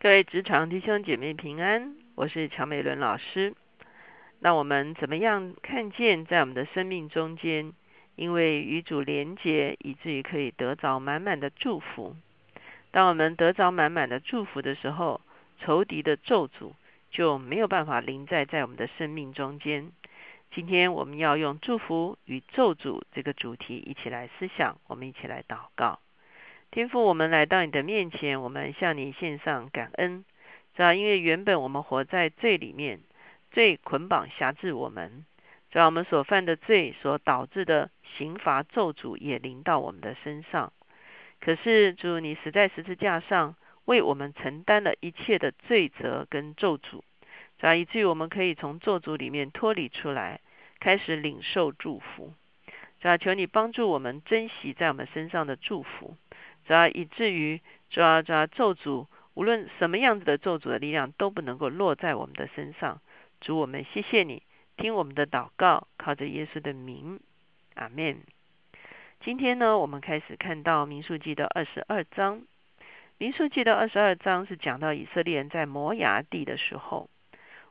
各位职场弟兄姐妹平安，我是乔美伦老师。那我们怎么样看见在我们的生命中间，因为与主连结，以至于可以得着满满的祝福？当我们得着满满的祝福的时候，仇敌的咒诅就没有办法临在在我们的生命中间。今天我们要用祝福与咒诅这个主题一起来思想，我们一起来祷告。天父，我们来到你的面前，我们向你献上感恩，主要因为原本我们活在罪里面，罪捆绑辖制我们，主要我们所犯的罪所导致的刑罚咒诅也临到我们的身上。可是主，你死在十字架上，为我们承担了一切的罪责跟咒诅，主要以至于我们可以从咒诅里面脱离出来，开始领受祝福。主要求你帮助我们珍惜在我们身上的祝福。主要以至于主要主要咒诅，无论什么样子的咒诅的力量都不能够落在我们的身上。主，我们谢谢你，听我们的祷告，靠着耶稣的名，阿门。今天呢，我们开始看到民数记的二十二章。民数记的二十二章是讲到以色列人在摩崖地的时候，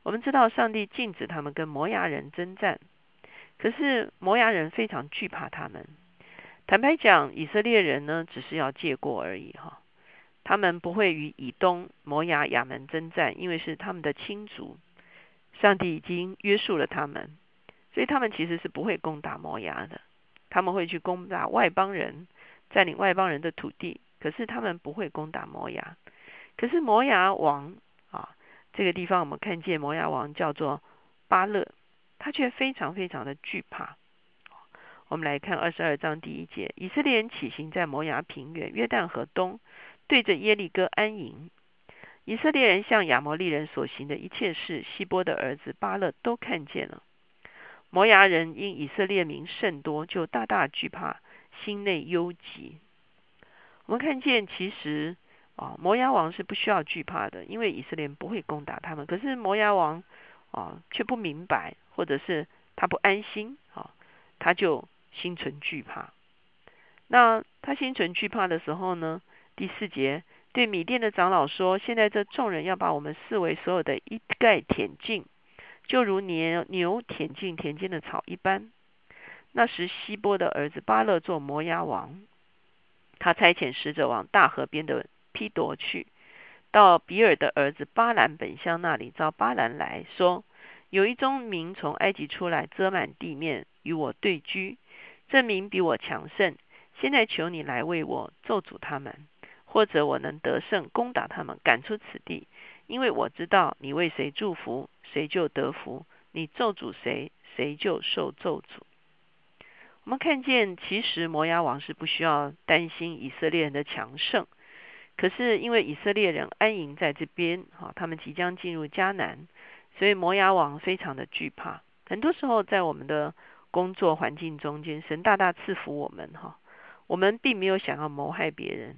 我们知道上帝禁止他们跟摩崖人征战，可是摩崖人非常惧怕他们。坦白讲，以色列人呢，只是要借过而已哈。他们不会与以东、摩押、亚门征战，因为是他们的亲族。上帝已经约束了他们，所以他们其实是不会攻打摩押的。他们会去攻打外邦人，占领外邦人的土地，可是他们不会攻打摩押。可是摩押王啊，这个地方我们看见摩押王叫做巴勒，他却非常非常的惧怕。我们来看二十二章第一节：以色列人起行在摩崖平原约旦河东，对着耶利哥安营。以色列人向亚摩利人所行的一切事，希波的儿子巴勒都看见了。摩崖人因以色列民甚多，就大大惧怕，心内忧急。我们看见，其实啊，摩崖王是不需要惧怕的，因为以色列人不会攻打他们。可是摩崖王啊，却不明白，或者是他不安心啊，他就。心存惧怕，那他心存惧怕的时候呢？第四节对米店的长老说：“现在这众人要把我们视为所有的一概舔尽，就如牛牛舔尽田间的草一般。”那时希波的儿子巴勒做摩押王，他差遣使者往大河边的批夺去，到比尔的儿子巴兰本乡那里，召巴兰来说：“有一宗民从埃及出来，遮满地面，与我对居。”证明比我强盛，现在求你来为我咒诅他们，或者我能得胜攻打他们，赶出此地。因为我知道你为谁祝福，谁就得福；你咒诅谁，谁就受咒诅。我们看见，其实摩押王是不需要担心以色列人的强盛，可是因为以色列人安营在这边，哈，他们即将进入迦南，所以摩押王非常的惧怕。很多时候，在我们的工作环境中间，神大大赐福我们哈。我们并没有想要谋害别人，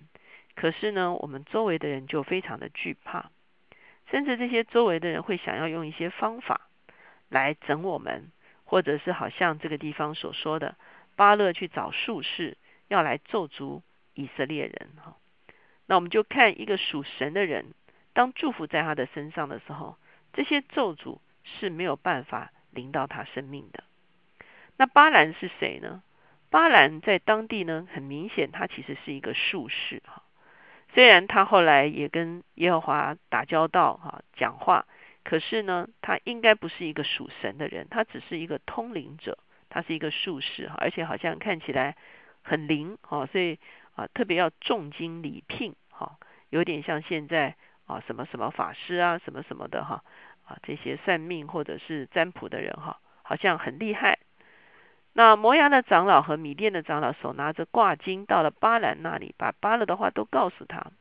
可是呢，我们周围的人就非常的惧怕，甚至这些周围的人会想要用一些方法来整我们，或者是好像这个地方所说的，巴勒去找术士要来咒诅以色列人哈。那我们就看一个属神的人，当祝福在他的身上的时候，这些咒诅是没有办法临到他生命的。那巴兰是谁呢？巴兰在当地呢，很明显他其实是一个术士哈。虽然他后来也跟耶和华打交道哈，讲话，可是呢，他应该不是一个属神的人，他只是一个通灵者，他是一个术士哈，而且好像看起来很灵哈，所以啊，特别要重金礼聘哈，有点像现在啊什么什么法师啊，什么什么的哈啊，这些算命或者是占卜的人哈，好像很厉害。那摩崖的长老和米甸的长老手拿着挂金，到了巴兰那里，把巴勒的话都告诉他。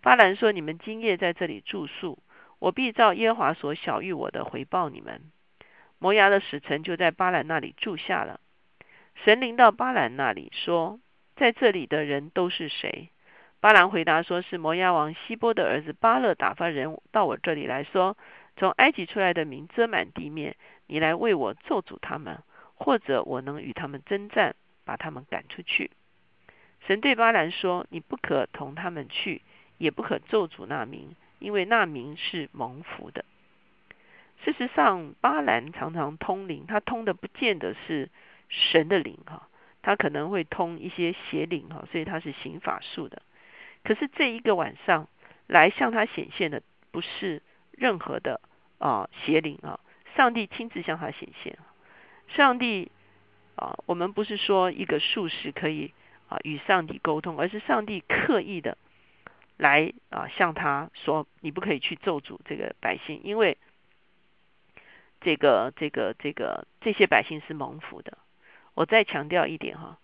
巴兰说：“你们今夜在这里住宿，我必照耶和华所晓谕我的回报你们。”摩崖的使臣就在巴兰那里住下了。神灵到巴兰那里说：“在这里的人都是谁？”巴兰回答说：“是摩崖王希波的儿子巴勒打发人到我这里来说，从埃及出来的民遮满地面，你来为我咒诅他们。”或者我能与他们征战，把他们赶出去。神对巴兰说：“你不可同他们去，也不可咒诅那名，因为那名是蒙福的。事实上，巴兰常常通灵，他通的不见得是神的灵哈，他可能会通一些邪灵哈，所以他是行法术的。可是这一个晚上来向他显现的，不是任何的啊邪灵啊，上帝亲自向他显现。上帝啊，我们不是说一个术士可以啊与上帝沟通，而是上帝刻意的来啊向他说，你不可以去咒诅这个百姓，因为。这个这个这个这些百姓是蒙福的。我再强调一点哈，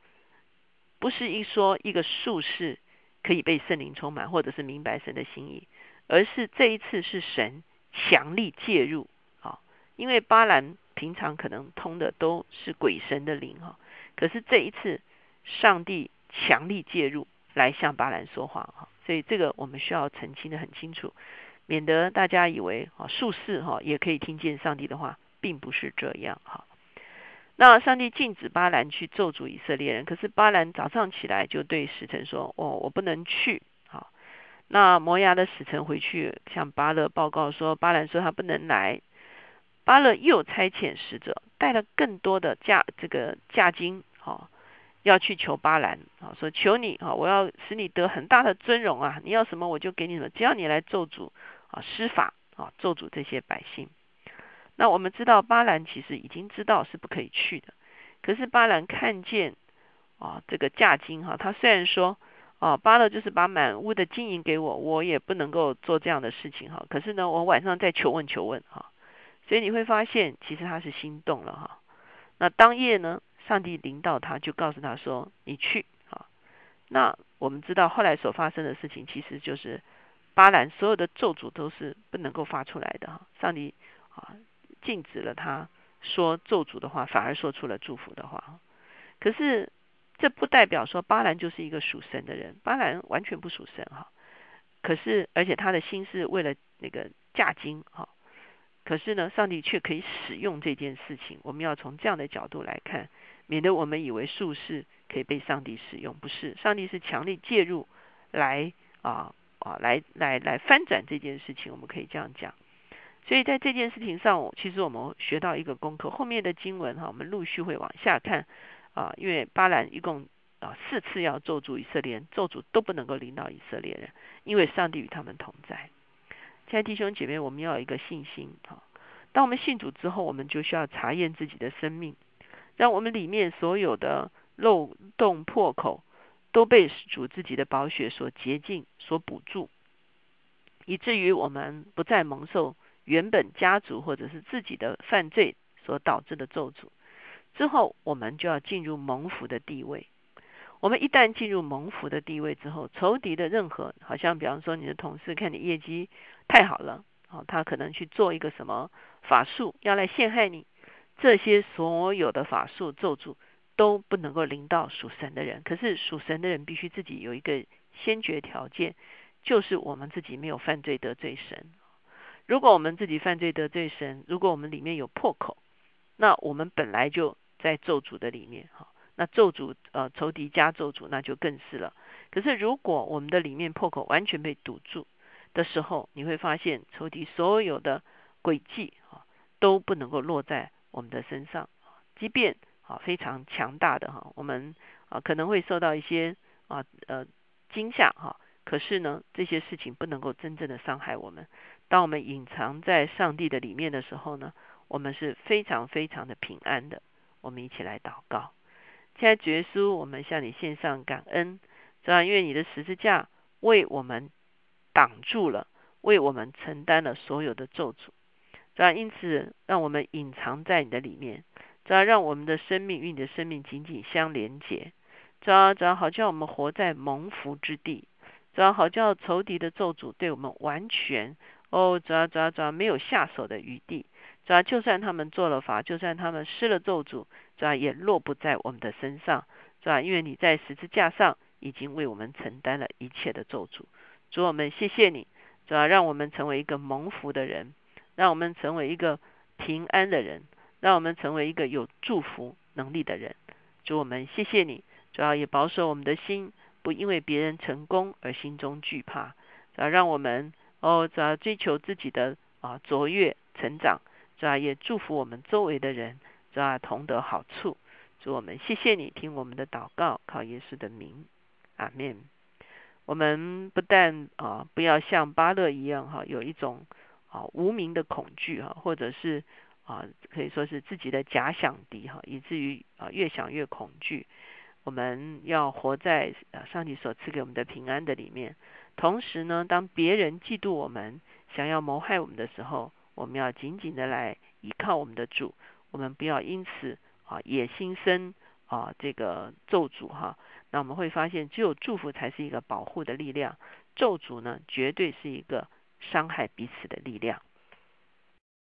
不是一说一个术士可以被圣灵充满，或者是明白神的心意，而是这一次是神强力介入啊。因为巴兰平常可能通的都是鬼神的灵哈，可是这一次上帝强力介入来向巴兰说话哈，所以这个我们需要澄清的很清楚。免得大家以为啊术士哈也可以听见上帝的话，并不是这样哈。那上帝禁止巴兰去咒诅以色列人，可是巴兰早上起来就对使臣说：“哦，我不能去。”好，那摩押的使臣回去向巴勒报告说，巴兰说他不能来。巴勒又差遣使者带了更多的价这个价金，哈，要去求巴兰啊，说求你啊，我要使你得很大的尊荣啊，你要什么我就给你什么，只要你来咒诅。啊，施法啊，咒诅这些百姓。那我们知道巴兰其实已经知道是不可以去的，可是巴兰看见啊这个价金哈，他虽然说啊巴勒就是把满屋的金银给我，我也不能够做这样的事情哈。可是呢，我晚上再求问求问哈，所以你会发现其实他是心动了哈。那当夜呢，上帝领导他，就告诉他说你去啊。那我们知道后来所发生的事情，其实就是。巴兰所有的咒诅都是不能够发出来的哈，上帝啊禁止了他说咒诅的话，反而说出了祝福的话。可是这不代表说巴兰就是一个属神的人，巴兰完全不属神哈。可是而且他的心是为了那个嫁金哈。可是呢，上帝却可以使用这件事情，我们要从这样的角度来看，免得我们以为术士可以被上帝使用，不是，上帝是强力介入来啊。啊，来来来翻转这件事情，我们可以这样讲。所以在这件事情上，其实我们学到一个功课。后面的经文哈，我们陆续会往下看啊。因为巴兰一共啊四次要咒诅以色列人，咒诅都不能够领导以色列人，因为上帝与他们同在。亲爱弟兄姐妹，我们要有一个信心啊。当我们信主之后，我们就需要查验自己的生命，让我们里面所有的漏洞破口。都被主自己的宝血所洁净、所补助，以至于我们不再蒙受原本家族或者是自己的犯罪所导致的咒诅。之后，我们就要进入蒙福的地位。我们一旦进入蒙福的地位之后，仇敌的任何，好像比方说你的同事看你业绩太好了，哦，他可能去做一个什么法术要来陷害你，这些所有的法术咒诅。都不能够临到属神的人，可是属神的人必须自己有一个先决条件，就是我们自己没有犯罪得罪神。如果我们自己犯罪得罪神，如果我们里面有破口，那我们本来就在咒诅的里面，哈，那咒诅呃仇敌加咒诅，那就更是了。可是如果我们的里面破口完全被堵住的时候，你会发现仇敌所有的诡计啊都不能够落在我们的身上，即便。啊，非常强大的哈，我们啊可能会受到一些啊呃惊吓哈，可是呢，这些事情不能够真正的伤害我们。当我们隐藏在上帝的里面的时候呢，我们是非常非常的平安的。我们一起来祷告，亲爱的耶稣，我们向你献上感恩，这样因为你的十字架为我们挡住了，为我们承担了所有的咒诅，这样因此让我们隐藏在你的里面。只要让我们的生命与你的生命紧紧相连接，只要只要好叫我们活在蒙福之地，只要好叫仇敌的咒诅对我们完全哦，只要只要只要没有下手的余地，只要就算他们做了法，就算他们施了咒诅，只要也落不在我们的身上，是吧？因为你在十字架上已经为我们承担了一切的咒诅。主我们谢谢你，主要让我们成为一个蒙福的人，让我们成为一个平安的人。让我们成为一个有祝福能力的人。主我们谢谢你，主要也保守我们的心，不因为别人成功而心中惧怕。主要让我们哦，主要追求自己的啊卓越成长，主要也祝福我们周围的人，主要同得好处。主我们谢谢你听我们的祷告，靠耶稣的名，阿门。我们不但啊不要像巴勒一样哈，有一种啊无名的恐惧哈，或者是啊可以说是自己的假想敌哈，以至于啊越想越恐惧。我们要活在啊上帝所赐给我们的平安的里面。同时呢，当别人嫉妒我们、想要谋害我们的时候，我们要紧紧的来依靠我们的主。我们不要因此啊野心生啊这个咒诅哈。那我们会发现，只有祝福才是一个保护的力量，咒诅呢绝对是一个伤害彼此的力量。